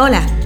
Hola,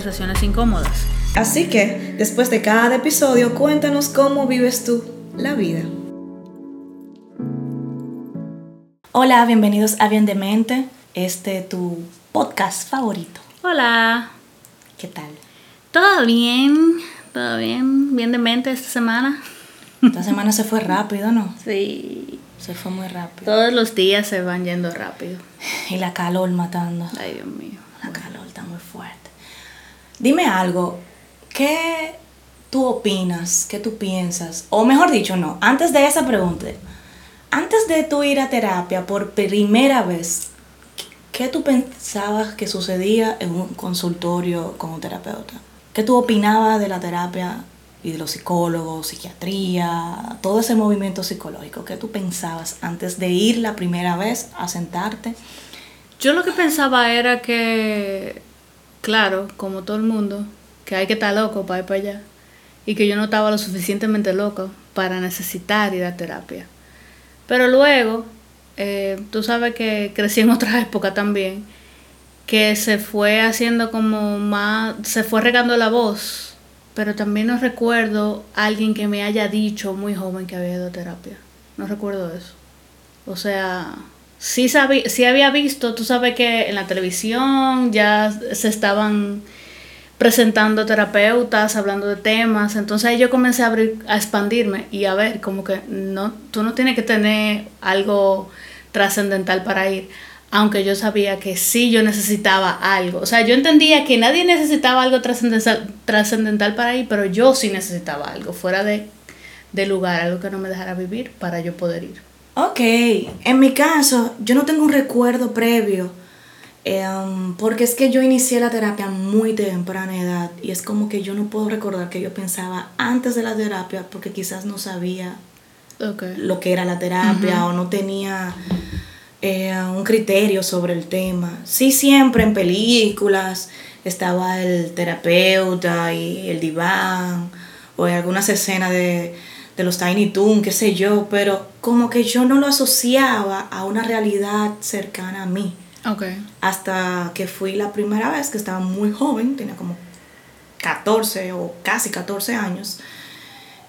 conversaciones incómodas. Así que, después de cada episodio, cuéntanos cómo vives tú la vida. Hola, bienvenidos a Bien de Mente, este tu podcast favorito. Hola. ¿Qué tal? Todo bien, todo bien, bien de mente esta semana. Esta semana se fue rápido, ¿no? Sí. Se fue muy rápido. Todos los días se van yendo rápido. Y la calor matando. Ay, Dios mío. La calor. Dime algo, ¿qué tú opinas? ¿Qué tú piensas? O mejor dicho, no, antes de esa pregunta, antes de tú ir a terapia por primera vez, ¿qué tú pensabas que sucedía en un consultorio con un terapeuta? ¿Qué tú opinabas de la terapia y de los psicólogos, psiquiatría, todo ese movimiento psicológico? ¿Qué tú pensabas antes de ir la primera vez a sentarte? Yo lo que pensaba era que claro, como todo el mundo, que hay que estar loco para ir para allá. Y que yo no estaba lo suficientemente loco para necesitar ir a terapia. Pero luego, eh, tú sabes que crecí en otra época también, que se fue haciendo como más, se fue regando la voz, pero también no recuerdo alguien que me haya dicho muy joven que había ido a terapia. No recuerdo eso. O sea, sí, sabía, sí había visto, tú sabes que en la televisión ya se estaban presentando terapeutas, hablando de temas, entonces ahí yo comencé a abrir, a expandirme y a ver, como que no, tú no tienes que tener algo trascendental para ir, aunque yo sabía que sí yo necesitaba algo, o sea, yo entendía que nadie necesitaba algo trascendental para ir, pero yo sí necesitaba algo fuera de, de lugar, algo que no me dejara vivir para yo poder ir. Ok, en mi caso, yo no tengo un recuerdo previo, em, porque es que yo inicié la terapia muy temprana edad y es como que yo no puedo recordar que yo pensaba antes de la terapia porque quizás no sabía lo que era la terapia o no tenía eh, un criterio sobre el tema. Sí, siempre en películas estaba el terapeuta y el diván o en algunas escenas de de los Tiny Toon, qué sé yo, pero como que yo no lo asociaba a una realidad cercana a mí. Okay. Hasta que fui la primera vez, que estaba muy joven, tenía como 14 o casi 14 años,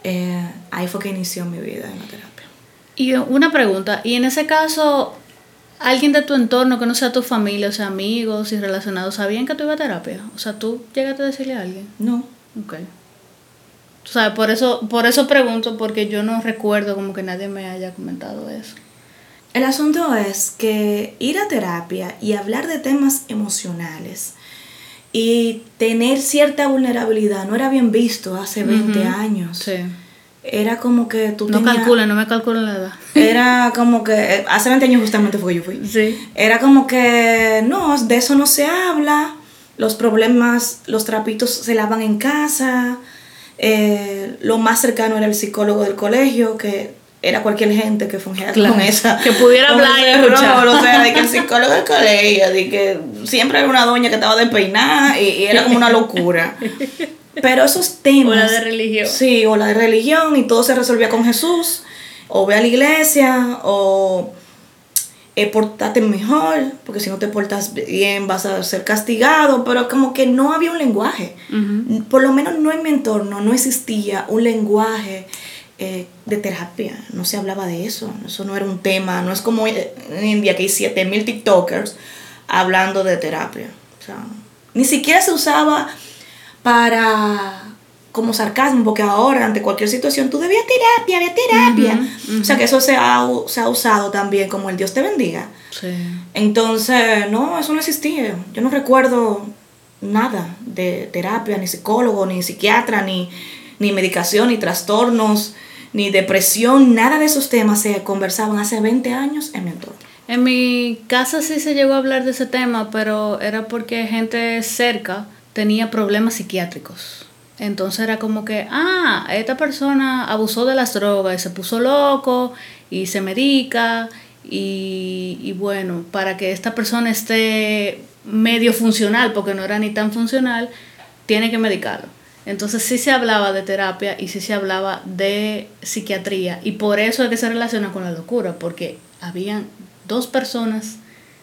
eh, ahí fue que inició mi vida en la terapia. Y una pregunta, ¿y en ese caso alguien de tu entorno que no sea tu familia, o sea, amigos y relacionados, sabían que tú ibas a terapia? O sea, ¿tú llegaste a decirle a alguien? No. Ok. O sea, por eso, por eso pregunto, porque yo no recuerdo como que nadie me haya comentado eso. El asunto es que ir a terapia y hablar de temas emocionales y tener cierta vulnerabilidad no era bien visto hace 20 años. Sí. Era como que tú No calculen, no me calculen la edad. Era como que, hace 20 años justamente fue que yo fui. Sí. Era como que, no, de eso no se habla, los problemas, los trapitos se lavan en casa, eh, lo más cercano era el psicólogo del colegio, que era cualquier gente que fungiera con esa. Que pudiera hablar y escuchar. o sea, de que el psicólogo del colegio, de que siempre era una doña que estaba despeinada y, y era como una locura. Pero esos temas. O la de religión. Sí, o la de religión, y todo se resolvía con Jesús, o ve a la iglesia, o eh, portate mejor, porque si no te portas bien vas a ser castigado, pero como que no había un lenguaje. Por lo menos no en mi entorno, no existía un lenguaje eh, de terapia, no se hablaba de eso, eso no era un tema, no es como en India que hay 7000 TikTokers hablando de terapia. O sea, ni siquiera se usaba para como sarcasmo, porque ahora ante cualquier situación tú debías terapia, había terapia. O sea que eso se ha, se ha usado también como el Dios te bendiga. Sí. Entonces, no, eso no existía. Yo no recuerdo nada de terapia, ni psicólogo, ni psiquiatra, ni, ni medicación, ni trastornos, ni depresión, nada de esos temas se conversaban hace 20 años en mi entorno. En mi casa sí se llegó a hablar de ese tema, pero era porque gente cerca tenía problemas psiquiátricos. Entonces era como que, ah, esta persona abusó de las drogas y se puso loco y se medica y, y bueno, para que esta persona esté medio funcional, porque no era ni tan funcional, tiene que medicarlo. Entonces sí se hablaba de terapia y sí se hablaba de psiquiatría y por eso es que se relaciona con la locura, porque habían dos personas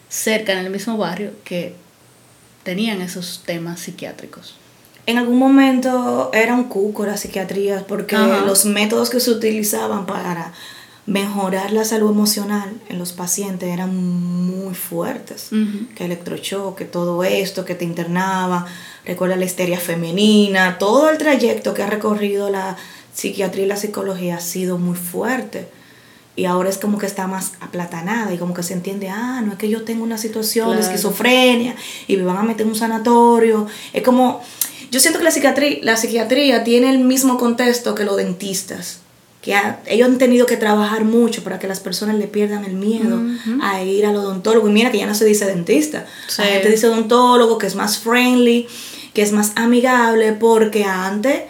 cerca en el mismo barrio que tenían esos temas psiquiátricos. En algún momento era un cuco la psiquiatría porque Ajá. los métodos que se utilizaban para mejorar la salud emocional en los pacientes eran muy fuertes. Ujú. Que electrochoque, todo esto, que te internaba, recuerda la histeria femenina, todo el trayecto que ha recorrido la psiquiatría y la psicología ha sido muy fuerte. Y ahora es como que está más aplatanada y como que se entiende, ah, no es que yo tengo una situación de esquizofrenia y me van a meter en un sanatorio. Es como, yo siento que la psiquiatría, la psiquiatría tiene el mismo contexto que los dentistas. Que ha- ellos han tenido que trabajar mucho para que las personas le pierdan el miedo Ujú. a ir al odontólogo. Y mira que ya no se dice dentista. Sí. La gente dice odontólogo, que es más friendly, que es más amigable, porque antes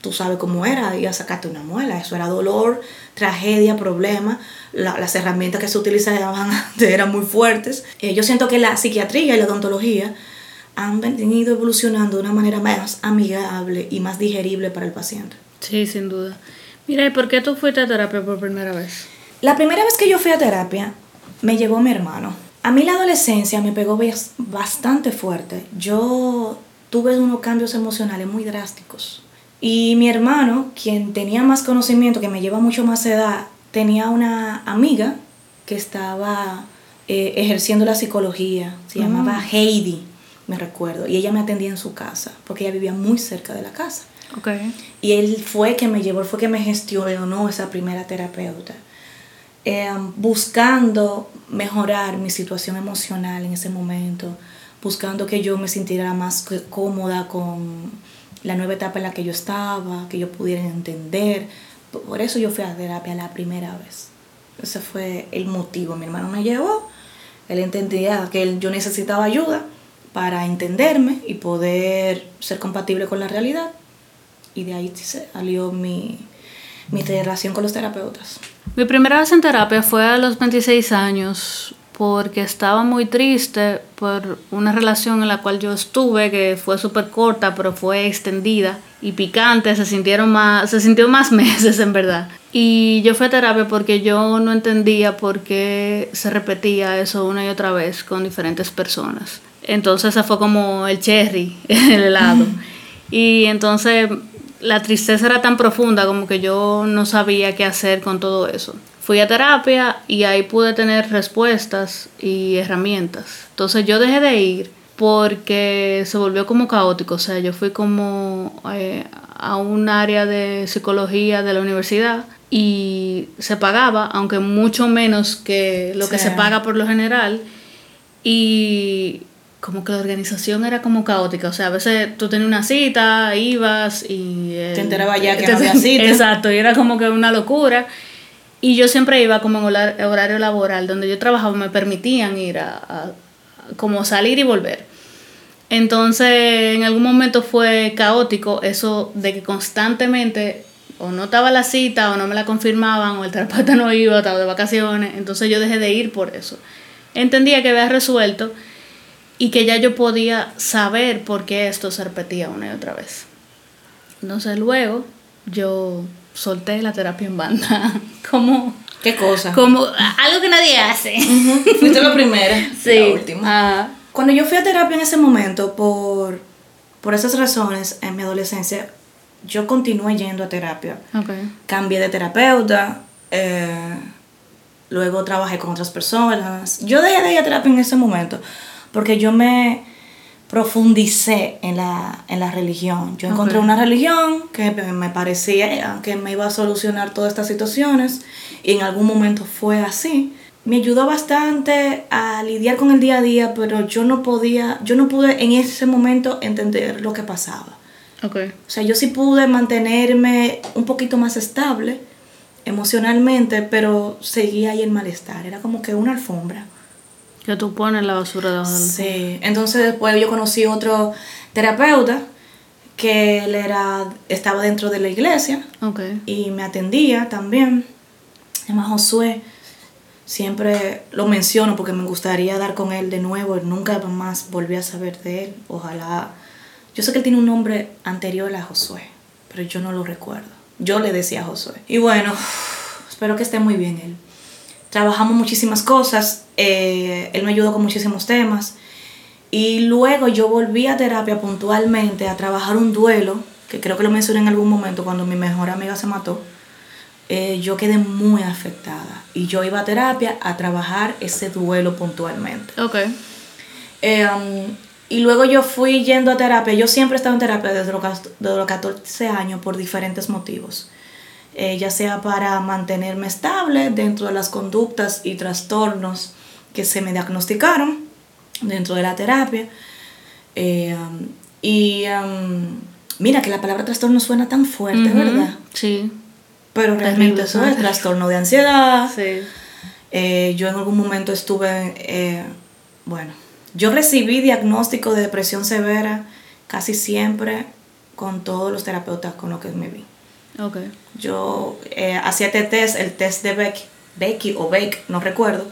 tú sabes cómo era, ir a sacarte una muela. Eso era dolor, tragedia, problema. La- las herramientas que se utilizaban antes eran muy fuertes. Eh, yo siento que la psiquiatría y la odontología han venido evolucionando de una manera más amigable y más digerible para el paciente. Sí, sin duda. Mira, ¿y por qué tú fuiste a terapia por primera vez? La primera vez que yo fui a terapia, me llevó mi hermano. A mí la adolescencia me pegó bas- bastante fuerte. Yo tuve unos cambios emocionales muy drásticos. Y mi hermano, quien tenía más conocimiento, que me lleva mucho más edad, tenía una amiga que estaba eh, ejerciendo la psicología. Se llamaba Heidi, me recuerdo. Y ella me atendía en su casa, porque ella vivía muy cerca de la casa. Ok. Y él fue que me llevó, él fue que me gestionó esa primera terapeuta. Eh, buscando mejorar mi situación emocional en ese momento, buscando que yo me sintiera más cómoda con la nueva etapa en la que yo estaba, que yo pudiera entender. Por eso yo fui a terapia la primera vez. Ese fue el motivo. Mi hermano me llevó, él entendía que yo necesitaba ayuda para entenderme y poder ser compatible con la realidad. Y de ahí salió mi, mi relación con los terapeutas. Mi primera vez en terapia fue a los 26 años porque estaba muy triste por una relación en la cual yo estuve que fue súper corta pero fue extendida y picante, se sintieron más, se sintió más meses en verdad. Y yo fui a terapia porque yo no entendía por qué se repetía eso una y otra vez con diferentes personas. Entonces ese fue como el cherry, el helado. Y entonces la tristeza era tan profunda como que yo no sabía qué hacer con todo eso. Fui a terapia y ahí pude tener respuestas y herramientas. Entonces yo dejé de ir porque se volvió como caótico. O sea, yo fui como eh, a un área de psicología de la universidad y se pagaba, aunque mucho menos que lo que Sí. se paga por lo general. Y como que la organización era como caótica. O sea, a veces tú tenías una cita, ibas y... eh, Te enterabas ya que te- no había cita. Exacto, y era como que una locura. Y yo siempre iba como en horar- horario laboral, donde yo trabajaba, me permitían ir a, como salir y volver. Entonces, en algún momento fue caótico eso de que constantemente o no estaba la cita o no me la confirmaban o el terapeuta no iba, o estaba de vacaciones. Entonces yo dejé de ir por eso. Entendía que había resuelto y que ya yo podía saber por qué esto se repetía una y otra vez. Entonces luego yo solté la terapia en banda como, ¿Qué cosa? como algo que nadie hace. Fuiste la primera. Sí. La última. Ah, Cuando yo fui a terapia en ese momento, por, por esas razones, en mi adolescencia, yo continué yendo a terapia. ok. Cambié de terapeuta, eh, luego trabajé con otras personas. Yo dejé de ir a terapia en ese momento porque yo me profundicé en la, en la religión. Yo encontré Ok. una religión que me- parecía que me iba a solucionar todas estas situaciones y en algún momento fue así. Me ayudó bastante a lidiar con el día a día, pero yo no podía, yo no pude en ese momento entender lo que pasaba. Ok. O sea, yo sí pude mantenerme un poquito más estable emocionalmente, pero seguía ahí el malestar. Era como que una alfombra. Que tú pones la basura debajo del... Sí. Entonces después yo conocí otro terapeuta que él era, estaba dentro de la iglesia Ok. y me atendía también. Llama Josué. Siempre lo menciono porque me gustaría dar con él de nuevo. Nunca más volví a saber de él. Ojalá. Yo sé que él tiene un nombre anterior a Josué, pero yo no lo recuerdo. Yo le decía Josué. Y bueno, espero que esté muy bien él. Trabajamos muchísimas cosas. eh, él me ayudó con muchísimos temas. Y luego yo volví a terapia puntualmente a trabajar un duelo, que creo que lo mencioné en algún momento cuando mi mejor amiga se mató. Eh, yo quedé muy afectada y yo iba a terapia a trabajar ese duelo puntualmente. Ok. Eh, um, y luego yo fui yendo a terapia. Yo siempre he estado en terapia desde los, desde los 14 años por diferentes motivos. Eh, ya sea para mantenerme estable dentro de las conductas y trastornos que se me diagnosticaron dentro de la terapia. Eh, um, y um, mira que la palabra trastorno suena tan fuerte, ¿verdad? Sí. Pero realmente eso es trastorno de ansiedad, Sí. eh, yo en algún momento estuve, eh, bueno, yo recibí diagnóstico de depresión severa casi siempre con todos los terapeutas con los que me vi. Ok. Yo eh, hacía este test, el test de Becky, Becky o Beck, no recuerdo,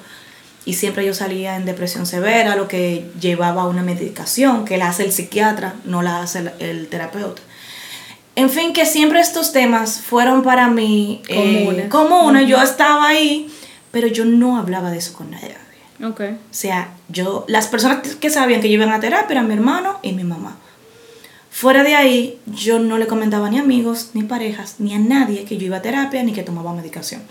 y siempre yo salía en depresión severa, lo que llevaba una medicación que la hace el psiquiatra, no la hace el, el terapeuta. En fin, que siempre estos temas fueron para mí eh, Comunes. comunes. Yo estaba ahí, pero yo no hablaba de eso con nadie. Ok. O sea, yo, las personas que sabían que yo iba a terapia eran mi hermano y mi mamá. Fuera de ahí, yo no le comentaba ni a amigos, ni parejas, ni a nadie que yo iba a terapia ni que tomaba medicación.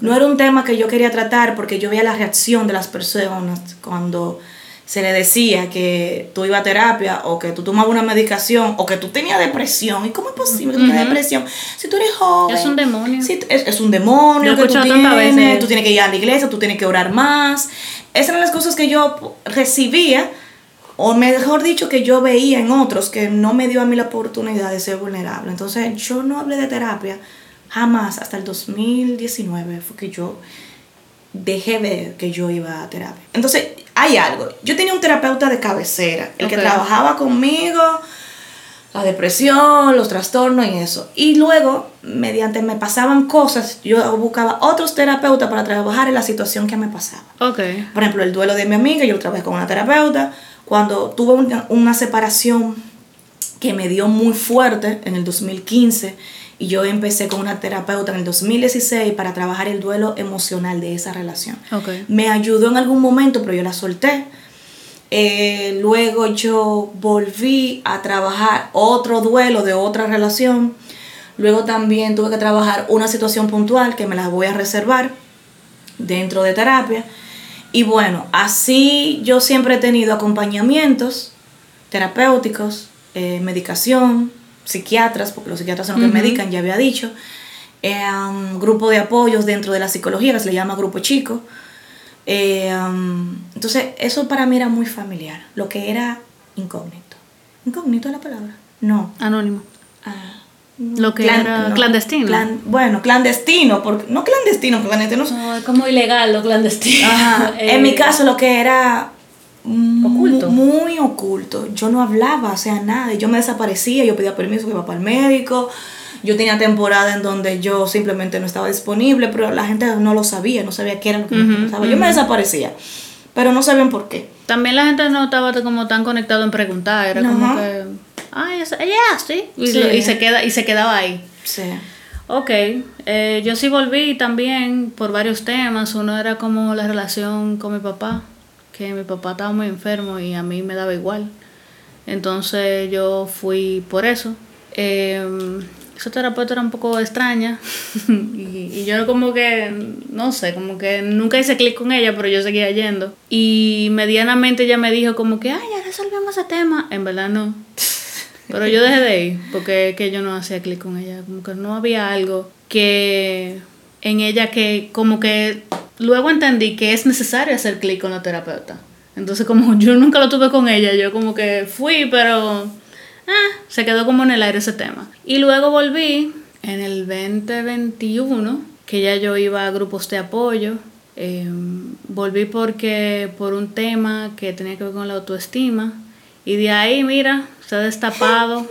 No era un tema que yo quería tratar porque yo veía la reacción de las personas cuando se le decía que tú ibas a terapia o que tú tomabas una medicación o que tú tenías depresión. ¿Y cómo es posible que tú tengas Ujú. depresión? Si tú eres joven. Es un demonio. Si es, es un demonio que tú tienes, veces. tú tienes que ir a la iglesia, tú tienes que orar más. Esas eran las cosas que yo recibía, o mejor dicho, que yo veía en otros, que no me dio a mí la oportunidad de ser vulnerable. Entonces, yo no hablé de terapia jamás hasta el 2019, fue que yo dejé ver que yo iba a terapia. Entonces, hay algo. Yo tenía un terapeuta de cabecera, el que Ok. trabajaba conmigo, la depresión, los trastornos y eso. Y luego, mediante me pasaban cosas, yo buscaba otros terapeutas para trabajar en la situación que me pasaba. Por ejemplo, el duelo de mi amiga, yo trabajé con una terapeuta. Cuando tuve una, una separación que me dio muy fuerte en el 2015 y yo empecé con una terapeuta en el 2016 para trabajar el duelo emocional de esa relación. Ok. Me ayudó en algún momento, pero yo la solté. Eh, luego yo volví a trabajar otro duelo de otra relación. Luego también tuve que trabajar una situación puntual que me la voy a reservar dentro de terapia. Y bueno, así yo siempre he tenido acompañamientos terapéuticos, eh, medicación, psiquiatras, porque los psiquiatras son los que Ujú. medican, ya había dicho. eh, um, grupo de apoyos dentro de la psicología, que se le llama grupo chico. Eh, um, entonces, eso para mí era muy familiar, lo que era incógnito. ¿Incógnito es la palabra? No. Anónimo. Ah. Lo que era clandestino. clan- bueno, clandestino, porque, no clandestino, porque clandestino es- No, es como ilegal lo clandestino. Ajá. Eh, En mi caso, lo que era Oculto. muy oculto. Yo no hablaba, o sea, nada. Yo me desaparecía, yo pedía permiso, iba para el médico. Yo tenía temporada en donde yo simplemente no estaba disponible, pero la gente no lo sabía, no sabía qué era lo que me Ujú, pasaba. Yo me desaparecía, pero no sabían por qué. También la gente no estaba como tan conectado en preguntar, era como que, ay, ella así, y, Sí. y se queda y se quedaba ahí. Sí. Ok, eh, yo sí volví también por varios temas. Uno era como la relación con mi papá, que mi papá estaba muy enfermo y a mí me daba igual. Entonces yo fui por eso. Eh, esa terapeuta era un poco extraña y, y yo como que, no sé, como que nunca hice clic con ella, pero yo seguía yendo. Y medianamente ella me dijo como que, ay, ya resolvimos ese tema. En verdad no. Pero yo dejé de ir porque que yo no hacía clic con ella, como que no había algo que en ella que como que luego entendí que es necesario hacer clic con la terapeuta. Entonces como yo nunca lo tuve con ella, yo como que fui, pero ah, se quedó como en el aire ese tema. Y luego volví en el 2021, que ya yo iba a grupos de apoyo. eh, volví porque por un tema que tenía que ver con la autoestima Y de ahí, mira, se ha destapado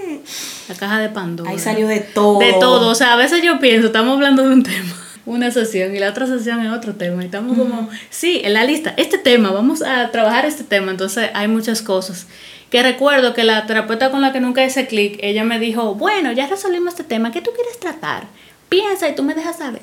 la caja de Pandora. Ahí salió de todo. De todo. O sea, a veces yo pienso, estamos hablando de un tema, una sesión, y la otra sesión es otro tema. Y estamos como, sí, en la lista, este tema, vamos a trabajar este tema. Entonces hay muchas cosas. Que recuerdo que la terapeuta con la que nunca hice clic, ella me dijo, bueno, ya resolvimos este tema, ¿qué tú quieres tratar? Piensa y tú me dejas saber.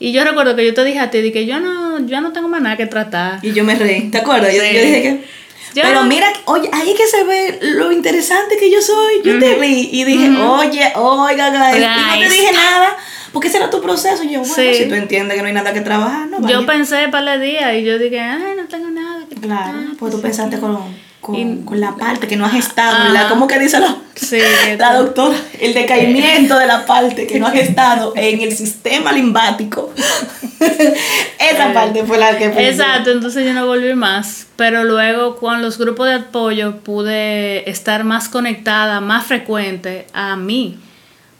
Y yo recuerdo que yo te dije a ti que yo no, yo no tengo más nada que tratar. Y yo me reí, ¿te acuerdas? Yo dije que... Yo- Pero mira, oye, ahí que se ve lo interesante que yo soy. Yo te vi y dije, oye, oiga, guys. Y no te dije nada, porque ese era tu proceso. Y yo, bueno, Sí. si tú entiendes que no hay nada que trabajar, no Yo vaya. pensé para el día y yo dije, ay, no tengo nada que Claro, tratar, pues tú pensaste con, con, Y- con la parte que no has estado. ¿verdad? ¿Cómo que dice la, Sí, la doctora? El decaimiento de la parte que no has estado en el sistema limbático. Esa parte fue la que pensé. Exacto, entonces yo no volví más. Pero luego con los grupos de apoyo pude estar más conectada, más frecuente a mí.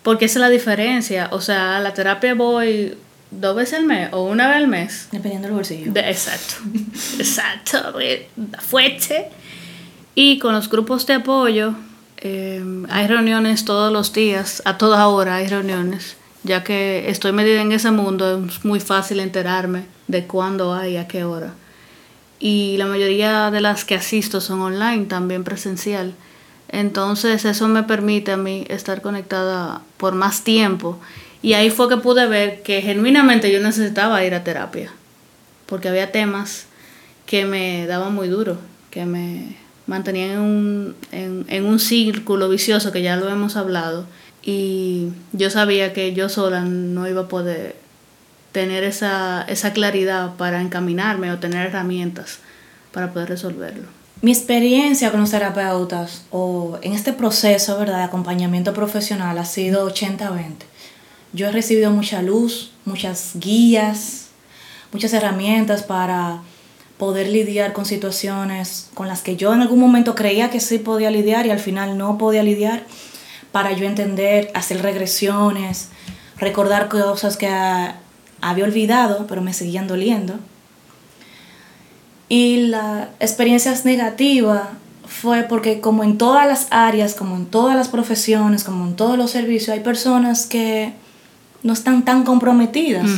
Porque esa es la diferencia. O sea, a la terapia voy dos veces al mes o una vez al mes. Dependiendo del bolsillo. De- exacto, exacto, fuerte. Y con los grupos de apoyo, eh, hay reuniones todos los días, a toda hora hay reuniones, ya que estoy metida en ese mundo, es muy fácil enterarme de cuándo hay, a qué hora. Y la mayoría de las que asisto son online, también presencial. Entonces eso me permite a mí estar conectada por más tiempo. Y ahí fue que pude ver que genuinamente yo necesitaba ir a terapia. Porque había temas que me daban muy duro, que me mantenían en un, en, en un círculo vicioso que ya lo hemos hablado. Y yo sabía que yo sola no iba a poder tener esa, esa claridad para encaminarme o tener herramientas para poder resolverlo. Mi experiencia con los terapeutas o en este proceso, ¿verdad?, de acompañamiento profesional ha sido 80-20. Yo he recibido mucha luz, muchas guías, muchas herramientas para poder lidiar con situaciones con las que yo en algún momento creía que sí podía lidiar y al final no podía lidiar, para yo entender, hacer regresiones, recordar cosas que ah, había olvidado, pero me seguían doliendo. Y la experiencia negativa fue porque como en todas las áreas, como en todas las profesiones, como en todos los servicios, hay personas que no están tan comprometidas.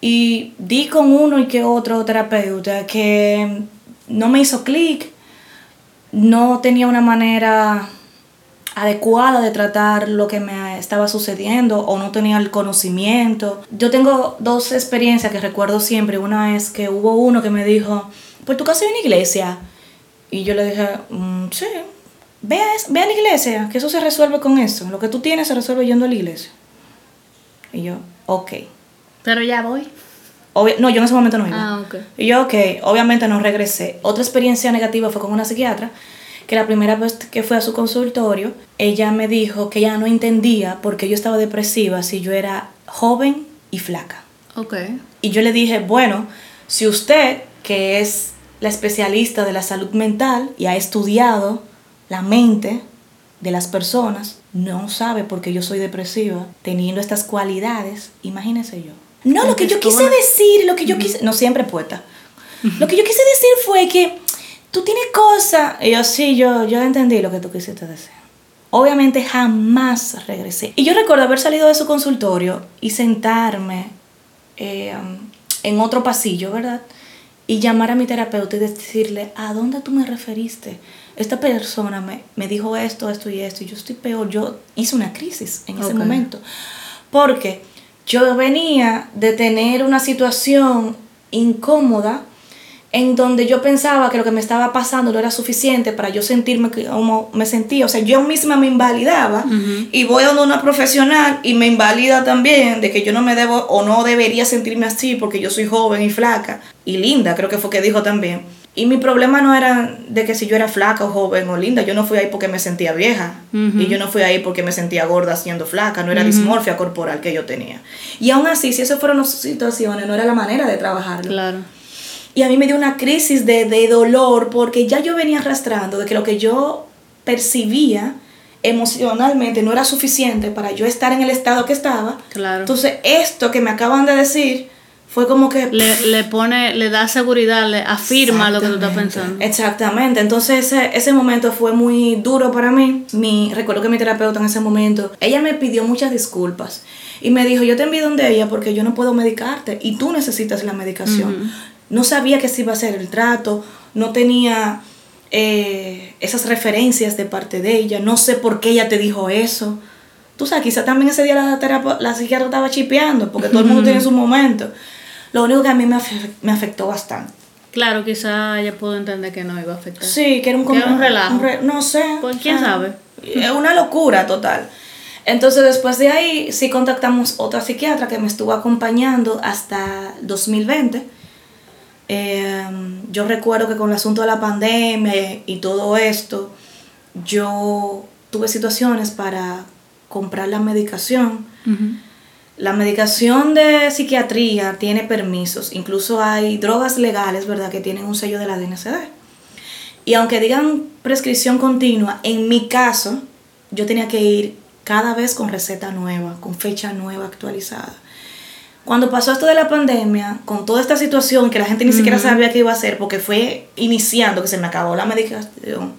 Y di con uno y que otro terapeuta que no me hizo clic, no tenía una manera adecuada de tratar lo que me estaba sucediendo o no tenía el conocimiento. Yo tengo dos experiencias que recuerdo siempre. Una es que hubo uno que me dijo, pues tu casa hay una iglesia. Y yo le dije, "Mm, sí, ve a, ve a la iglesia, que eso se resuelve con eso. Lo que tú tienes se resuelve yendo a la iglesia. Y yo, ok. Pero ya voy. Obvia- no, yo en ese momento no iba. Ah, ok. Y yo, ok, obviamente no regresé. Otra experiencia negativa fue con una psiquiatra, que la primera vez que fue a su consultorio, ella me dijo que ella no entendía por qué yo estaba depresiva si yo era joven y flaca. Ok. Y yo le dije, bueno, si usted, que es la especialista de la salud mental y ha estudiado la mente de las personas, no sabe por qué yo soy depresiva, teniendo estas cualidades, imagínese yo. No, lo que yo quise decir, lo que yo quise, no siempre poeta. Lo que yo quise decir fue que tú tienes cosas, y yo sí, yo, yo entendí lo que tú quisiste decir. Obviamente jamás regresé. Y yo recuerdo haber salido de su consultorio y sentarme eh, en otro pasillo, ¿verdad? Y llamar a mi terapeuta y decirle, ¿a dónde tú me referiste? Esta persona me, me dijo esto, esto y esto, y yo estoy peor. Yo hice una crisis en ese momento. Porque yo venía de tener una situación incómoda en donde yo pensaba que lo que me estaba pasando no era suficiente para yo sentirme como me sentía. O sea, yo misma me invalidaba y voy a una profesional y me invalida también de que yo no me debo o no debería sentirme así porque yo soy joven y flaca. Y linda, creo que fue que dijo también. Y mi problema no era de que si yo era flaca o joven o linda, yo no fui ahí porque me sentía vieja. Y yo no fui ahí porque me sentía gorda siendo flaca, no era dismorfia corporal que yo tenía. Y aún así, si esas fueron las situaciones, no era la manera de trabajarlo. Claro. Y a mí me dio una crisis de, de dolor porque ya yo venía arrastrando de que lo que yo percibía emocionalmente no era suficiente para yo estar en el estado que estaba. Claro. Entonces, esto que me acaban de decir Fue como que... Le, le pone, le da seguridad, le afirma lo que tú estás pensando. Exactamente. Entonces ese, ese momento fue muy duro para mí. Mi, recuerdo que mi terapeuta en ese momento, ella me pidió muchas disculpas. Y me dijo, yo te envío donde ella porque yo no puedo medicarte y tú necesitas la medicación. No sabía que se iba a hacer el trato, no tenía eh, esas referencias de parte de ella, no sé por qué ella te dijo eso. Tú sabes, quizá también ese día la, terapia, la psiquiatra estaba chipeando, porque todo el mundo tiene su momento. Lo único que a mí me, me afectó bastante. Claro, quizá ella pudo entender que no iba a afectar. Sí, que era un, que era un relajo. no sé. ¿Por quién sabe? Es una locura total. Entonces después de ahí sí contactamos otra psiquiatra que me estuvo acompañando hasta 2020. Eh, yo recuerdo que con el asunto de la pandemia y todo esto, yo tuve situaciones para comprar la medicación. La medicación de psiquiatría tiene permisos, incluso hay drogas legales, ¿verdad?, que tienen un sello de la DNCD. Y aunque digan prescripción continua, en mi caso, yo tenía que ir cada vez con receta nueva, con fecha nueva actualizada. Cuando pasó esto de la pandemia, con toda esta situación que la gente ni siquiera sabía qué iba a hacer, porque fue iniciando que se me acabó la medicación,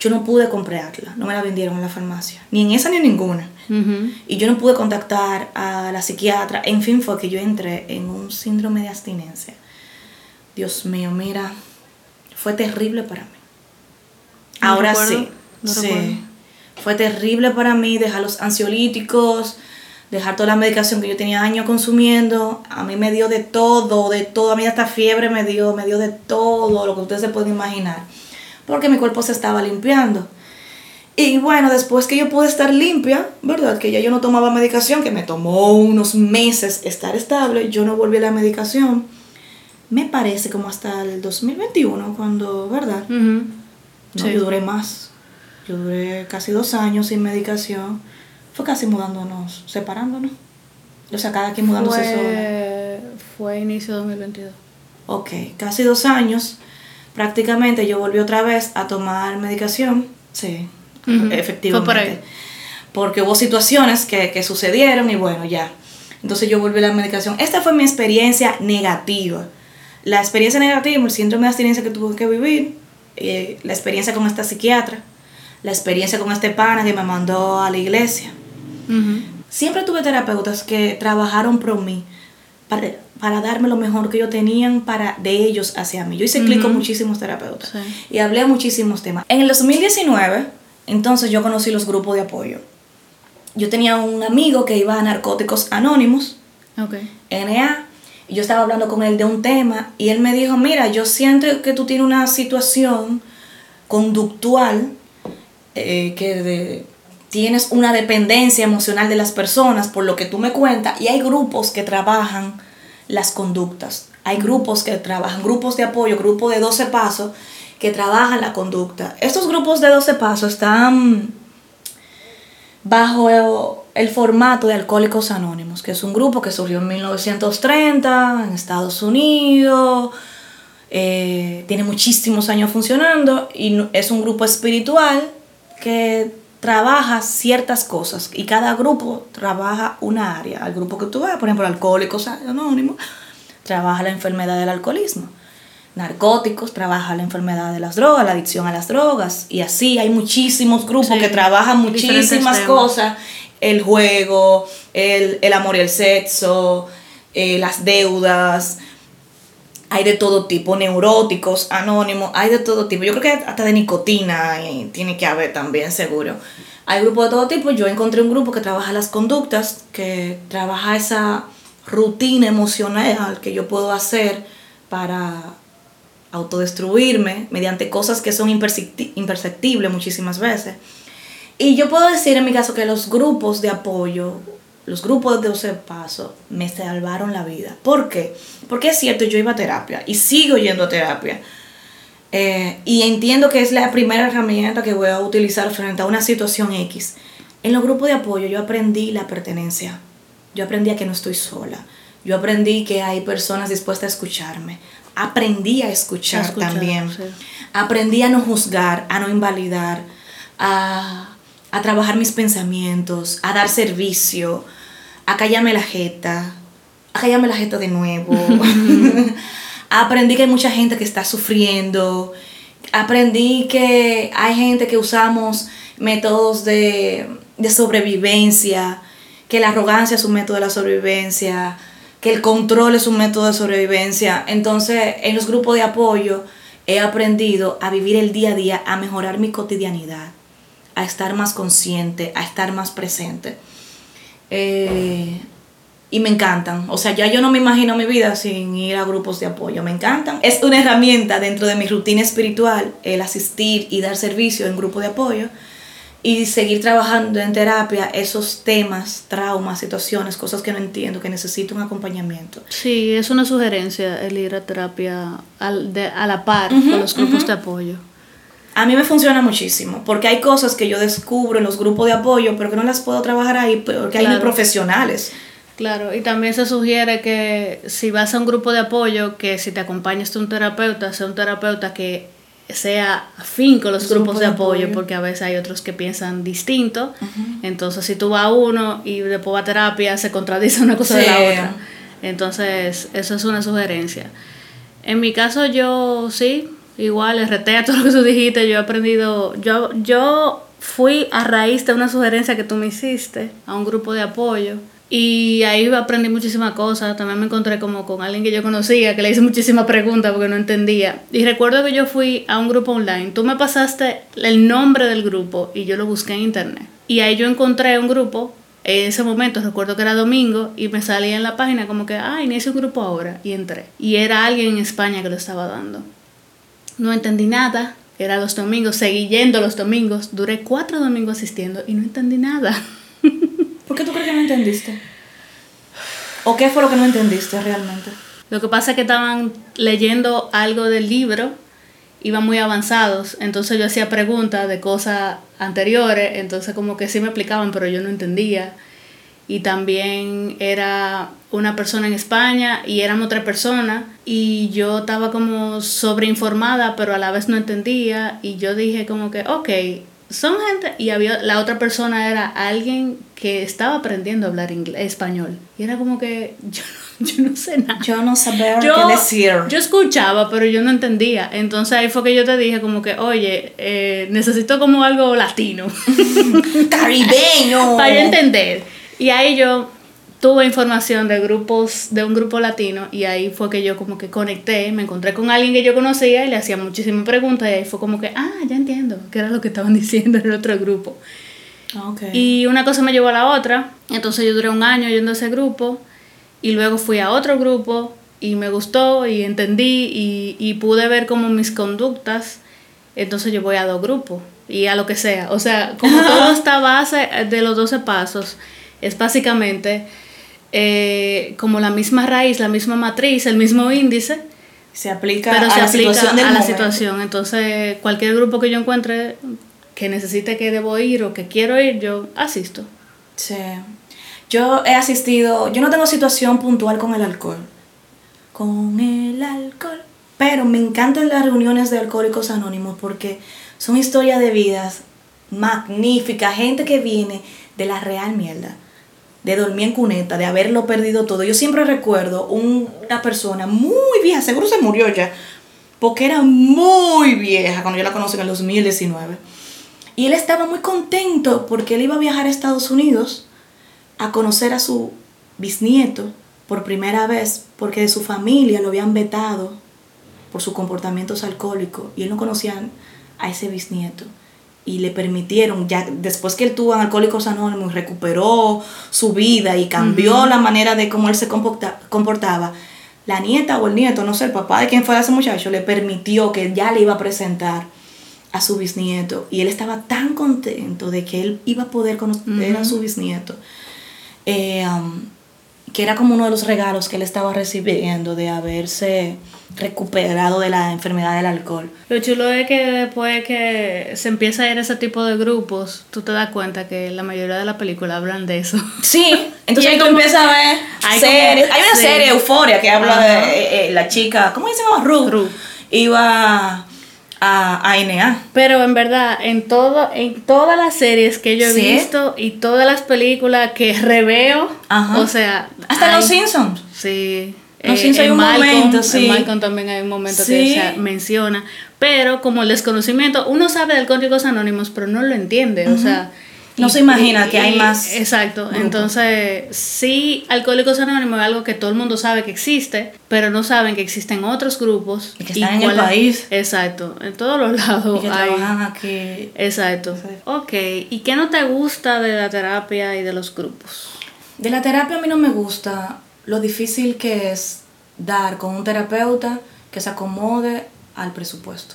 yo no pude comprarla, no me la vendieron en la farmacia, ni en esa ni en ninguna. Y yo no pude contactar a la psiquiatra. En fin, fue que yo entré en un síndrome de abstinencia. Dios mío, mira, fue terrible para mí. Ahora sí, sí. Fue terrible para mí dejar los ansiolíticos, dejar toda la medicación que yo tenía años consumiendo. A mí me dio de todo, de todo. A mí hasta fiebre me dio, me dio de todo lo que ustedes se pueden imaginar. Porque mi cuerpo se estaba limpiando. Y bueno, después que yo pude estar limpia, ¿verdad? Que ya yo no tomaba medicación, que me tomó unos meses estar estable, yo no volví a la medicación. Me parece como hasta el 2021, cuando, ¿verdad? No, yo duré más. Yo duré casi dos años sin medicación. Fue casi mudándonos, separándonos. O sea, cada quien mudándose fue, Fue inicio de 2022. Ok, casi dos años. Prácticamente yo volví otra vez a tomar medicación. Sí, efectivamente. Porque hubo situaciones que, que sucedieron y bueno, ya. Entonces yo volví a la medicación. Esta fue mi experiencia negativa. La experiencia negativa, el síndrome de abstinencia que tuve que vivir, eh, la experiencia con esta psiquiatra, la experiencia con este pana que me mandó a la iglesia. Siempre tuve terapeutas que trabajaron por mí para, para, darme lo mejor que ellos tenían para, de ellos hacia mí. Yo hice clic con muchísimos terapeutas y hablé de muchísimos temas. En el 2019 entonces yo conocí los grupos de apoyo. Yo tenía un amigo que iba a Narcóticos Anónimos, okay. NA, y yo estaba hablando con él de un tema y él me dijo, mira, yo siento que tú tienes una situación conductual, eh, que tienes una dependencia emocional de las personas, por lo que tú me cuentas, y hay grupos que trabajan las conductas. Hay grupos que trabajan, grupos de apoyo, grupos de 12 pasos, que trabajan la conducta. Estos grupos de 12 pasos están bajo el formato de Alcohólicos Anónimos, que es un grupo que surgió en 1930 en Estados Unidos, eh, tiene muchísimos años funcionando y es un grupo espiritual que trabaja ciertas cosas y cada grupo trabaja una área. Al grupo que tú ves, por ejemplo, Alcohólicos Anónimos, trabaja la enfermedad del alcoholismo narcóticos, trabaja la enfermedad de las drogas, la adicción a las drogas. Y así hay muchísimos grupos que trabajan muchísimas cosas. El juego, el, amor y el sexo, eh, las deudas. Hay de todo tipo, neuróticos, anónimos, hay de todo tipo. Yo creo que hasta de nicotina y tiene que haber también, seguro. Hay grupos de todo tipo. Yo encontré un grupo que trabaja las conductas, que trabaja esa rutina emocional que yo puedo hacer para autodestruirme mediante cosas que son imperceptibles muchísimas veces. Y yo puedo decir en mi caso que los grupos de apoyo, los grupos de 12 pasos, me salvaron la vida. ¿Por qué? Porque es cierto, yo iba a terapia y sigo yendo a terapia. Eh, y entiendo que es la primera herramienta que voy a utilizar frente a una situación X. En los grupos de apoyo yo aprendí la pertenencia. Yo aprendí a que no estoy sola. Yo aprendí que hay personas dispuestas a escucharme aprendí a escuchar, también. Aprendí a no juzgar, a no invalidar, a, trabajar mis pensamientos, a dar servicio, a callarme la jeta, a callarme la jeta de nuevo. Aprendí que hay mucha gente que está sufriendo. Aprendí que hay gente que usamos métodos de, de sobrevivencia, que la arrogancia es un método de la sobrevivencia, que el control es un método de sobrevivencia. Entonces, en los grupos de apoyo he aprendido a vivir el día a día, a mejorar mi cotidianidad, a estar más consciente, a estar más presente. Eh, y me encantan. O sea, ya yo no me imagino mi vida sin ir a grupos de apoyo. Me encantan. Es una herramienta dentro de mi rutina espiritual el asistir y dar servicio en grupo de apoyo y seguir trabajando en terapia esos temas, traumas, situaciones, cosas que no entiendo, que necesito un acompañamiento. Sí, es una sugerencia el ir a terapia al, de, a la par con los grupos de apoyo. A mí me funciona muchísimo, porque hay cosas que yo descubro en los grupos de apoyo, pero que no las puedo trabajar ahí porque hay profesionales. Claro, y también se sugiere que si vas a un grupo de apoyo, que si te acompañas de un terapeuta, sea un terapeuta que sea afín con los grupos de apoyo, porque a veces hay otros que piensan distinto. Entonces, si tú vas a uno y después va a terapia, se contradice una cosa de la otra. Entonces, eso es una sugerencia. En mi caso, yo sí, igual, RT todo lo que tú dijiste, yo he aprendido, yo, yo fui a raíz de una sugerencia que tú me hiciste a un grupo de apoyo y ahí aprendí muchísimas cosas. También me encontré como con alguien que yo conocía, que le hice muchísimas preguntas porque no entendía. Y recuerdo que yo fui a un grupo online. Tú me pasaste el nombre del grupo y yo lo busqué en internet. Y ahí yo encontré un grupo. En ese momento recuerdo que era domingo y me salía en la página como que, ah, inicio un grupo ahora. Y entré. Y era alguien en España que lo estaba dando. No entendí nada. Era los domingos. Seguí yendo los domingos. Duré cuatro domingos asistiendo y no entendí nada. ¿Por qué tú crees que no entendiste? ¿O qué fue lo que no entendiste realmente? Lo que pasa es que estaban leyendo algo del libro, iban muy avanzados, entonces yo hacía preguntas de cosas anteriores, entonces como que sí me explicaban, pero yo no entendía. Y también era una persona en España y éramos otra persona y yo estaba como sobreinformada, pero a la vez no entendía y yo dije como que, ok, son gente y había la otra persona era alguien que estaba aprendiendo a hablar inglés, español. Y era como que yo, yo no sé nada. Yo no sabía qué decir. yo escuchaba pero yo no entendía. Entonces ahí fue que yo te dije como que oye eh, necesito como algo latino. Caribeño. Para entender y ahí yo tuve información de grupos, de un grupo latino y ahí fue que yo como que conecté, me encontré con alguien que yo conocía y le hacía muchísimas preguntas y ahí fue como que, ah, ya entiendo, qué era lo que estaban diciendo en el otro grupo. Okay. Y una cosa me llevó a la otra, entonces yo duré un año yendo a ese grupo y luego fui a otro grupo y me gustó y entendí y, y pude ver como mis conductas, entonces yo voy a dos grupos y a lo que sea, o sea, como todo está base de los 12 pasos, es básicamente eh, como la misma raíz, la misma matriz, el mismo índice. Se aplica a la situación a la situación. Entonces, cualquier grupo que yo encuentre que necesite que debo ir o que quiero ir, yo asisto. Sí. Yo he asistido, yo no tengo situación puntual con el alcohol. Con el alcohol. Pero me encantan las reuniones de alcohólicos anónimos porque son historias de vidas magníficas, gente que viene de la real mierda de dormir en cuneta, de haberlo perdido todo. Yo siempre recuerdo una persona muy vieja, seguro se murió ya, porque era muy vieja cuando yo la conocí en el 2019. Y él estaba muy contento porque él iba a viajar a Estados Unidos a conocer a su bisnieto por primera vez, porque de su familia lo habían vetado por sus comportamientos alcohólicos y él no conocía a ese bisnieto y le permitieron, ya después que él tuvo en Alcohólicos Anónimos, recuperó su vida y cambió la manera de cómo él se comportaba, la nieta o el nieto, no sé, el papá de quien fue ese muchacho, le permitió que ya le iba a presentar a su bisnieto. Y él estaba tan contento de que él iba a poder conocer a su bisnieto. Eh, um, que era como uno de los regalos que él estaba recibiendo de haberse recuperado de la enfermedad del alcohol. Lo chulo es que después que se empieza a ir ese tipo de grupos, tú te das cuenta que la mayoría de las películas hablan de eso. Sí, entonces tú empiezas a ver hay series. hay una serie, Euforia, que habla de eh, eh, la chica, ¿cómo se llama? Ruth. Ruth. Iba a, a NA. Pero en verdad, en todo, en todas las series que yo he Sí. visto y todas las películas que reveo, Ajá. o sea, Hasta hay- los Simpsons. Sí. Los Eh, Simpsons hay un Malcolm- momento, sí. En Malcolm también hay un momento Sí. que se menciona. Pero como el desconocimiento, uno sabe del Códigos Anónimos, pero no lo entiende. O sea. No se imagina que hay más Exacto. Entonces, sí, Alcohólicos Anónimos es algo que todo el mundo sabe que existe, pero no saben que existen otros grupos. Y que están en el país. Exacto. En todos los lados Y que hay. trabajan aquí. Exacto. Sí. Ok. ¿Y qué no te gusta de la terapia y de los grupos? De la terapia a mí no me gusta lo difícil que es dar con un terapeuta que se acomode al presupuesto.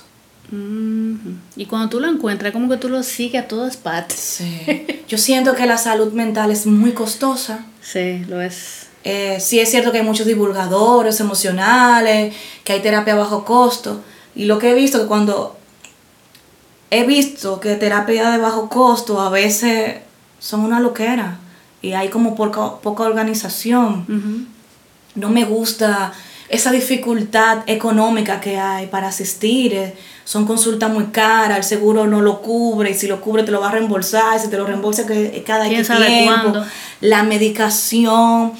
Y cuando tú lo encuentras, como que tú lo sigues a todas partes. Sí. Yo siento que la salud mental es muy costosa. Sí, lo es. Eh, sí es cierto que hay muchos divulgadores emocionales, que hay terapia a bajo costo. Y lo que he visto que cuando he visto que terapia de bajo costo a veces son una loquera y hay como poca, poca organización. No me gusta esa dificultad económica que hay para asistir. eh, Son consultas muy caras, el seguro no lo cubre y si lo cubre te lo va a reembolsar, si te lo reembolsa que cada ¿Quién sabe tiempo. cuándo? La medicación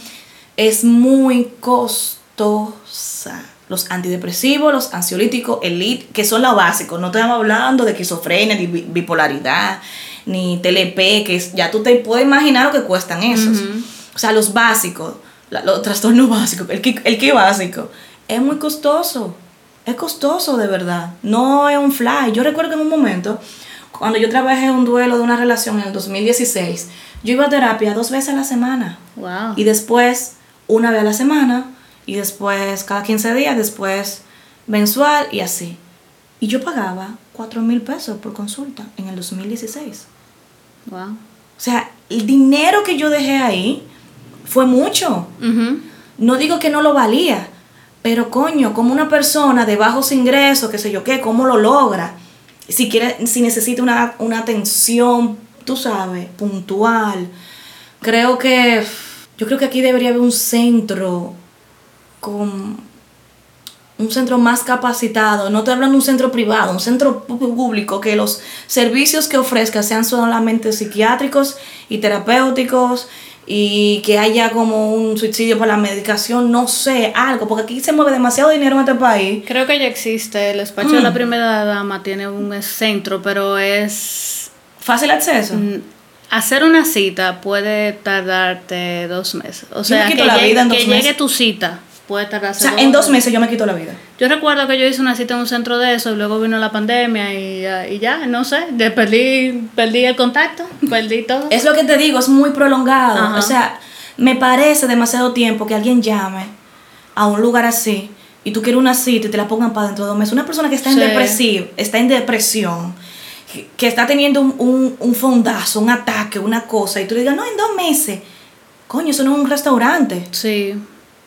es muy costosa. Los antidepresivos, los ansiolíticos, el LIT, que son lo básico. No estamos hablando de esquizofrenia, ni bi- bipolaridad, ni TLP, que es- ya tú te puedes imaginar lo que cuestan esos. O sea, los básicos, la- los trastornos básicos, el que, el que básico, es muy costoso. Es costoso de verdad. No es un fly. Yo recuerdo que en un momento, cuando yo trabajé en un duelo de una relación en el 2016, yo iba a terapia dos veces a la semana. Wow. Y después una vez a la semana, y después cada 15 días, después mensual y así. Y yo pagaba 4 mil pesos por consulta en el 2016. Wow. O sea, el dinero que yo dejé ahí fue mucho. No digo que no lo valía, pero coño, como una persona de bajos ingresos, qué sé yo qué, ¿cómo lo logra? Si quiere, si necesita una, una atención, tú sabes, puntual. Creo que, yo creo que aquí debería haber un centro con un centro más capacitado, no estoy hablando de un centro privado, un centro público, que los servicios que ofrezca sean solamente psiquiátricos y terapéuticos y que haya como un subsidio para la medicación, no sé, algo, porque aquí se mueve demasiado dinero en este país. Creo que ya existe. El despacho de la Mm. primera dama tiene un centro, pero es. Fácil acceso. mm, Hacer una cita puede tardarte dos meses. O sea, que, la vida en que llegue tu cita puede tardarse O sea, en dos meses yo me quito la vida. Yo recuerdo que yo hice una cita en un centro de eso y luego vino la pandemia y, ya- y ya, no sé, de perdí, perdí el contacto, perdí todo. Es lo que te digo, es muy prolongado. Ajá. O sea, me parece demasiado tiempo que alguien llame a un lugar así y tú quieres una cita y te la pongan para dentro de dos meses. Una persona que está en Sí. depresión, está en depresión, que, que está teniendo un, un, un fondazo, un ataque, una cosa, y tú le digas, no, en dos meses. Coño, eso no es un restaurante. Sí,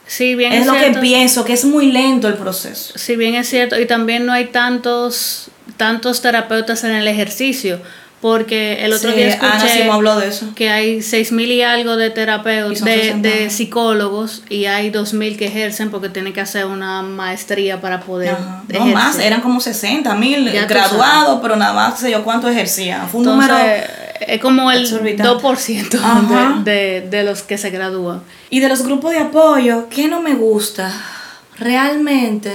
sí, bien Es es, lo que cierto. pienso, que es muy lento el proceso. Sí, bien es cierto. Y también no hay tantos, tantos terapeutas en el ejercicio. Porque el otro Sí, día Ana sí escuché me habló de eso. que hay seis mil y algo de terapeutas, de, 60 de años. psicólogos, y hay dos mil que ejercen porque tienen que hacer una maestría para poder Ajá. No ejercer. más, eran como 60 mil Ya tú graduados, pero nada más sé yo cuánto ejercían. Fue un Entonces, número es como el exorbitante. 2% Ajá. de, de, de los que se gradúan. Y de los grupos de apoyo, ¿qué no me gusta? Realmente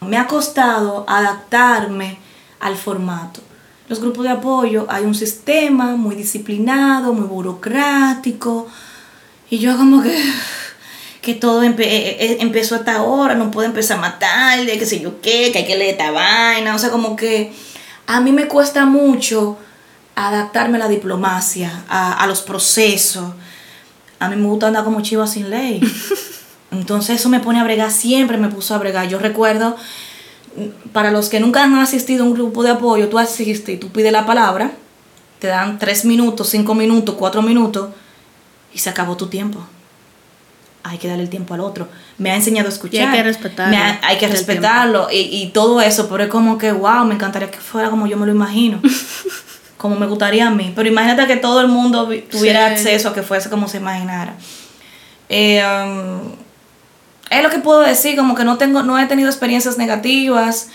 me ha costado adaptarme al formato. Los grupos de apoyo hay un sistema muy disciplinado, muy burocrático. Y yo como que, que todo empe- eh, eh, empezó hasta ahora, no puede empezar más tarde, qué sé yo qué, que hay que leer esta vaina. O sea, como que a mí me cuesta mucho adaptarme a la diplomacia, a, a los procesos. A mí me gusta andar como chiva sin ley. Entonces eso me pone a bregar, siempre me puso a bregar. Yo recuerdo, para los que nunca han asistido a un grupo de apoyo, tú asistes y tú pides la palabra, te dan tres minutos, cinco minutos, cuatro minutos y se acabó tu tiempo. Hay que darle el tiempo al otro. Me ha enseñado a escuchar. Y hay que respetarlo, ha- hay que respetarlo y, y todo eso, pero es como que, wow, me encantaría que fuera como yo me lo imagino. como me gustaría a mí. Pero imagínate que todo el mundo vi- tuviera Sí. acceso a que fuese como se imaginara. Eh, um, es lo que puedo decir, como que no tengo, no he tenido experiencias negativas.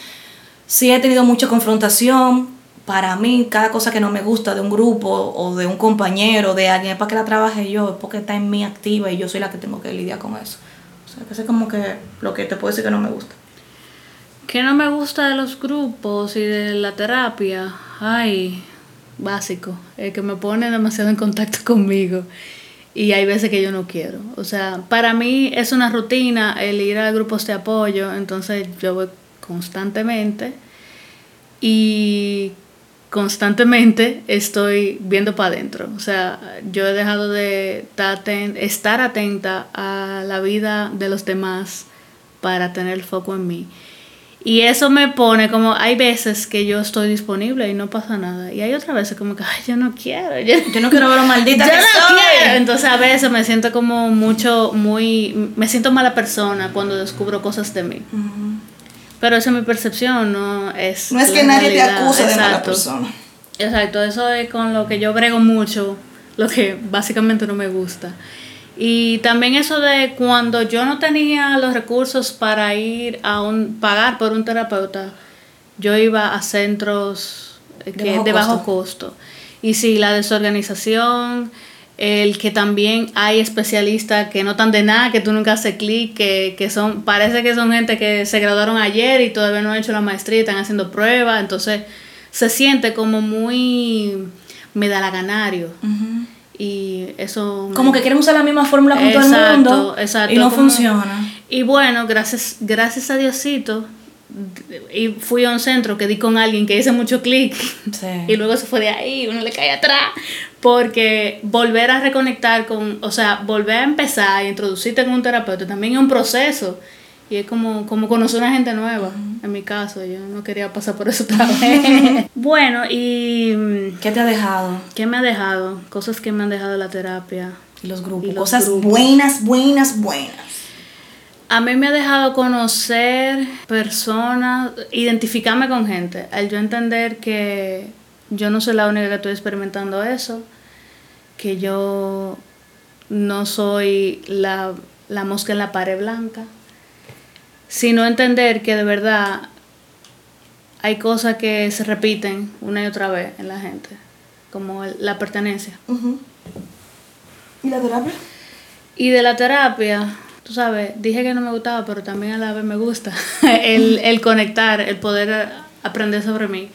sí he tenido mucha confrontación. Para mí, cada cosa que no me gusta de un grupo o de un compañero, de alguien, es para que la trabaje yo, es porque está en mí activa y yo soy la que tengo que lidiar con eso. O sea, que es como que lo que te puedo decir que no me gusta. ¿Qué no me gusta de los grupos y de la terapia? Ay, básico, es que me pone demasiado en contacto conmigo y hay veces que yo no quiero. O sea, para mí es una rutina el ir a grupos de apoyo, entonces yo voy constantemente y constantemente estoy viendo para adentro. O sea, yo he dejado de estar atenta a la vida de los demás para tener el foco en mí. Y eso me pone como, hay veces que yo estoy disponible y no pasa nada. Y hay otras veces como que, ay, yo no quiero. Yo, no quiero ver lo maldita yo no quiero. Entonces a veces me siento como mucho, muy, me siento mala persona cuando descubro cosas de mí. Pero esa es mi percepción, no es... No es que nadie te acuse de mala persona. Exacto, eso es con lo que yo brego mucho, lo que básicamente no me gusta. Y también eso de cuando yo no tenía los recursos para ir a un pagar por un terapeuta, yo iba a centros de, bajo, costo. Y sí, la desorganización, el que también hay especialistas que no están de nada, que tú nunca haces clic, que, que son, parece que son gente que se graduaron ayer y todavía no han hecho la maestría y están haciendo pruebas, entonces se siente como muy medalaganario. Y eso... Como que quieren usar la misma fórmula con todo el mundo y no funciona. Y bueno, gracias, gracias a Diosito, y fui a un centro que di con alguien que hice mucho clic y luego se fue de ahí, uno le cae atrás, porque volver a reconectar con, o sea, volver a empezar y introducirte con un terapeuta también es un proceso y es como, como conocer a una gente nueva, en mi caso, yo no quería pasar por eso otra vez. bueno, y... Mm, ¿Qué te ha dejado? ¿Qué me ha dejado? Cosas que me han dejado la terapia. Y los grupos. Cosas buenas, buenas, buenas. A mí me ha dejado conocer personas, identificarme con gente, al yo entender que yo no soy la única que estoy experimentando eso, que yo no soy la, la mosca en la pared blanca, sino entender que de verdad hay cosas que se repiten una y otra vez en la gente, como la pertenencia. ¿Y la terapia? Y de la terapia, tú sabes, dije que no me gustaba, pero también a la vez me gusta el, el conectar, el poder aprender sobre mí,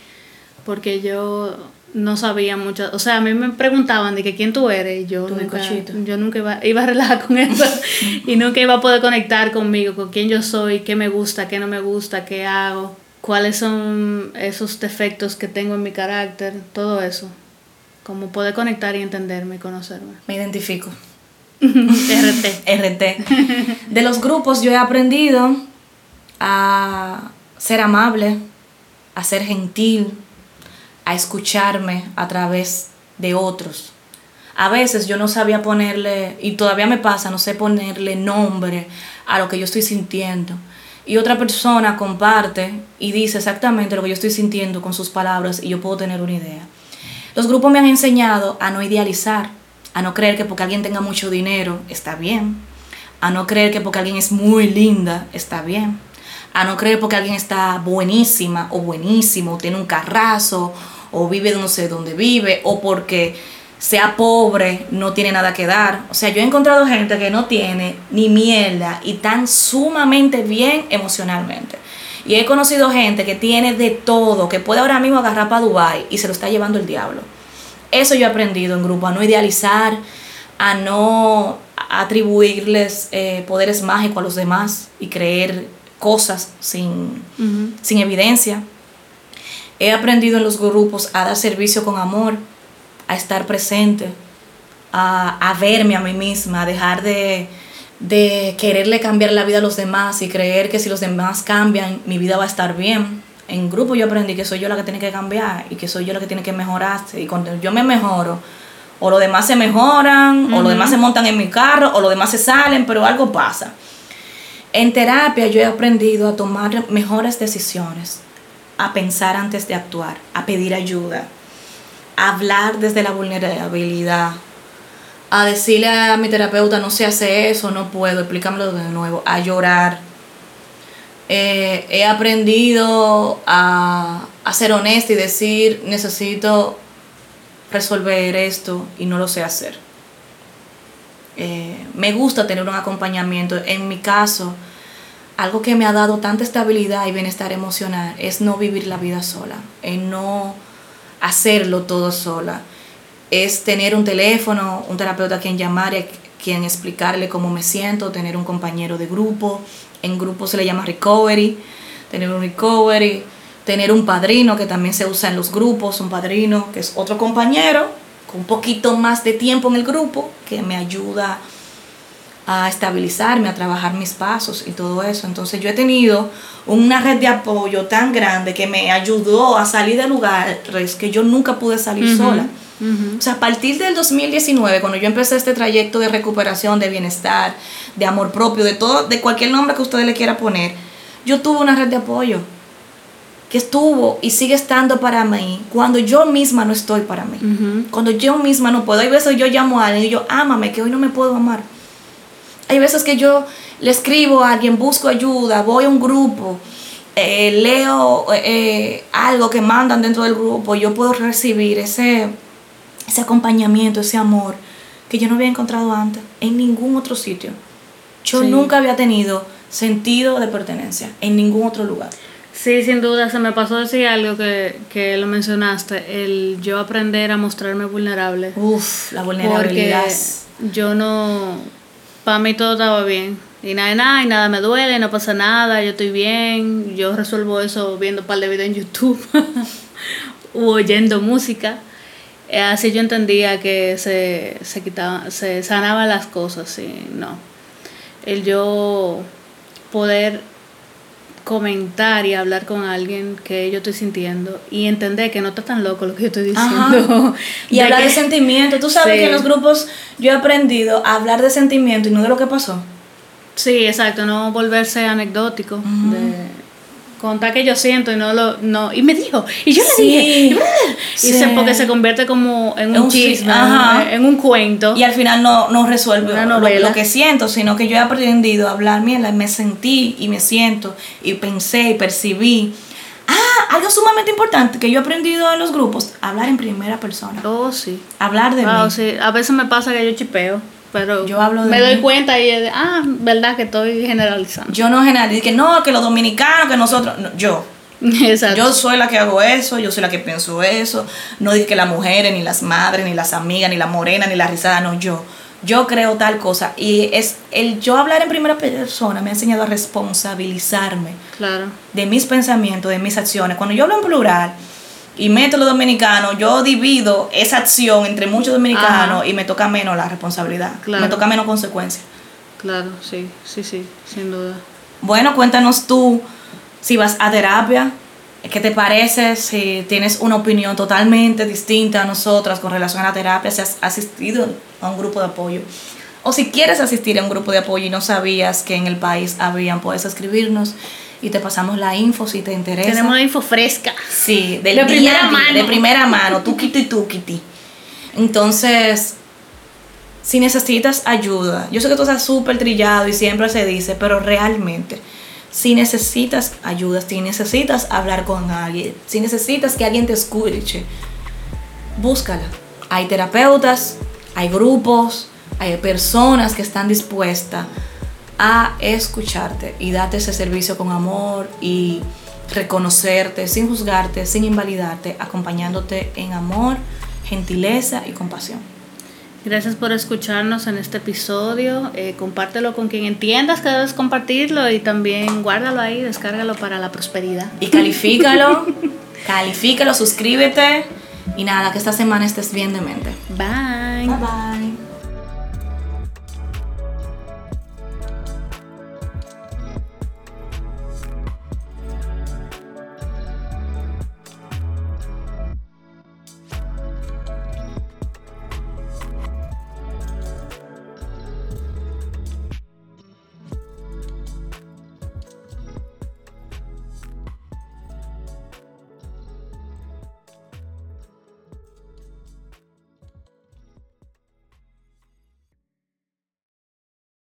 porque yo no sabía mucho, o sea, a mí me preguntaban de que quién tú eres y yo nunca, yo nunca iba, iba a relajar con eso y nunca iba a poder conectar conmigo, con quién yo soy, qué me gusta, qué no me gusta, qué hago, cuáles son esos defectos que tengo en mi carácter, todo eso. Como poder conectar y entenderme y conocerme. Me identifico. RT. RT. De los grupos yo he aprendido a ser amable, a ser gentil, a escucharme a través de otros. A veces yo no sabía ponerle, y todavía me pasa, no sé ponerle nombre a lo que yo estoy sintiendo. Y otra persona comparte y dice exactamente lo que yo estoy sintiendo con sus palabras y yo puedo tener una idea. Los grupos me han enseñado a no idealizar, a no creer que porque alguien tenga mucho dinero está bien, a no creer que porque alguien es muy linda está bien, a no creer porque alguien está buenísima o buenísimo, tiene un carrazo o vive no sé dónde vive, o porque sea pobre, no tiene nada que dar. O sea, yo he encontrado gente que no tiene ni mierda y tan sumamente bien emocionalmente. Y he conocido gente que tiene de todo, que puede ahora mismo agarrar para Dubai y se lo está llevando el diablo. Eso yo he aprendido en grupo, a no idealizar, a no atribuirles eh, poderes mágicos a los demás y creer cosas sin, sin evidencia. He aprendido en los grupos a dar servicio con amor, a estar presente, a, verme a mí misma, a dejar de, quererle cambiar la vida a los demás y creer que si los demás cambian, mi vida va a estar bien. En grupo yo aprendí que soy yo la que tiene que cambiar y que soy yo la que tiene que mejorarse. Y cuando yo me mejoro, o los demás se mejoran, o los demás se montan en mi carro, o los demás se salen, pero algo pasa. En terapia yo he aprendido a tomar mejores decisiones, a pensar antes de actuar, a pedir ayuda, a hablar desde la vulnerabilidad, a decirle a mi terapeuta no se hace eso, no puedo, explícamelo de nuevo, a llorar, Eh, he aprendido a, ser honesta y decir, necesito resolver esto y no lo sé hacer. Eh, me gusta tener un acompañamiento. En mi caso, algo que me ha dado tanta estabilidad y bienestar emocional es no vivir la vida sola, es no hacerlo todo sola. Es tener un teléfono, un terapeuta a quien llamar, a quien explicarle cómo me siento, tener un compañero de grupo. En grupo se le llama recovery, tener un recovery tener un padrino que también se usa en los grupos, un padrino que es otro compañero con un poquito más de tiempo en el grupo que me ayuda a estabilizarme, a trabajar mis pasos y todo eso. Entonces yo he tenido una red de apoyo tan grande que me ayudó a salir de lugares que yo nunca pude salir sola. O sea, a partir del 2019, cuando yo empecé este trayecto de recuperación, de bienestar, de amor propio, de todo, de cualquier nombre que ustedes le quiera poner, yo tuve una red de apoyo que estuvo y sigue estando para mí cuando yo misma no estoy para mí. Cuando yo misma no puedo. Hay veces yo llamo a alguien y yo, ámame, que hoy no me puedo amar. Hay veces que yo le escribo a alguien, busco ayuda, voy a un grupo, eh, leo eh, algo que mandan dentro del grupo, yo puedo recibir ese, ese acompañamiento, ese amor que yo no había encontrado antes en ningún otro sitio. Yo nunca había tenido sentido de pertenencia en ningún otro lugar. Sí, sin duda, se me pasó decir algo que, que lo mencionaste, el yo aprender a mostrarme vulnerable. Uf, la vulnerabilidad. Porque yo no, para mí todo estaba bien. Y nada, nada, y nada me duele, no pasa nada, yo estoy bien, yo resuelvo eso viendo un par de videos en YouTube o oyendo música. Eh, así yo entendía que se, se quitaban, se sanaban las cosas, y no. El yo poder comentar y hablar con alguien que yo estoy sintiendo y entender que no está tan loco lo que yo estoy diciendo. Y hablar de sentimiento. Tú sabes que en los grupos yo he aprendido a hablar de sentimiento y no de lo que pasó. Sí, exacto, no volverse anecdótico. de, contar que yo siento y no lo no y me dijo y yo le dije y, se, porque se convierte como en un, chisme en un cuento. Y al final no, no resuelve lo, que siento sino que yo he aprendido a hablar mira me sentí y me siento y pensé y percibí. Ah algo sumamente importante que yo he aprendido en los grupos hablar en primera persona. Oh sí. Hablar de mí. sí. A veces me pasa que yo chipeo pero yo hablo me doy cuenta y de, ah, verdad que estoy generalizando. Yo no generalizo, que no, que los dominicanos, que nosotros, yo. Exacto. Yo soy la que hago eso, yo soy la que pienso eso. No dice que las mujeres, ni las madres, ni las amigas, ni la morena, ni la risada, no, yo. Yo creo tal cosa. Y es el yo hablar en primera persona me ha enseñado a responsabilizarme claro. de mis pensamientos, de mis acciones. Cuando yo hablo en plural, y meto los dominicanos, yo divido esa acción entre muchos dominicanos y me toca menos la responsabilidad, me toca menos consecuencias. Claro, sí, sí, sí, sin duda. Bueno, cuéntanos tú si vas a terapia, ¿qué te parece? Si tienes una opinión totalmente distinta a nosotras con relación a la terapia, si has asistido a un grupo de apoyo. O si quieres asistir a un grupo de apoyo y no sabías que en el país habían, puedes escribirnos y te pasamos la info si te interesa. Tenemos la info fresca. Sí, de primera mano. De primera mano, tuquiti y tuquiti. Entonces, si necesitas ayuda, yo sé que tú estás súper trillado y siempre se dice, pero realmente, si necesitas ayuda, si necesitas hablar con alguien, si necesitas que alguien te escuche, búscala. Hay terapeutas, hay grupos, hay personas que están dispuestas a escucharte y darte ese servicio con amor y reconocerte sin juzgarte, sin invalidarte, acompañándote en amor, gentileza y compasión. Gracias por escucharnos en este episodio. Eh, compártelo con quien entiendas que debes compartirlo y también guárdalo ahí, descárgalo para la prosperidad. Y califícalo, califícalo, suscríbete y nada, que esta semana estés bien de mente. Bye. Bye bye.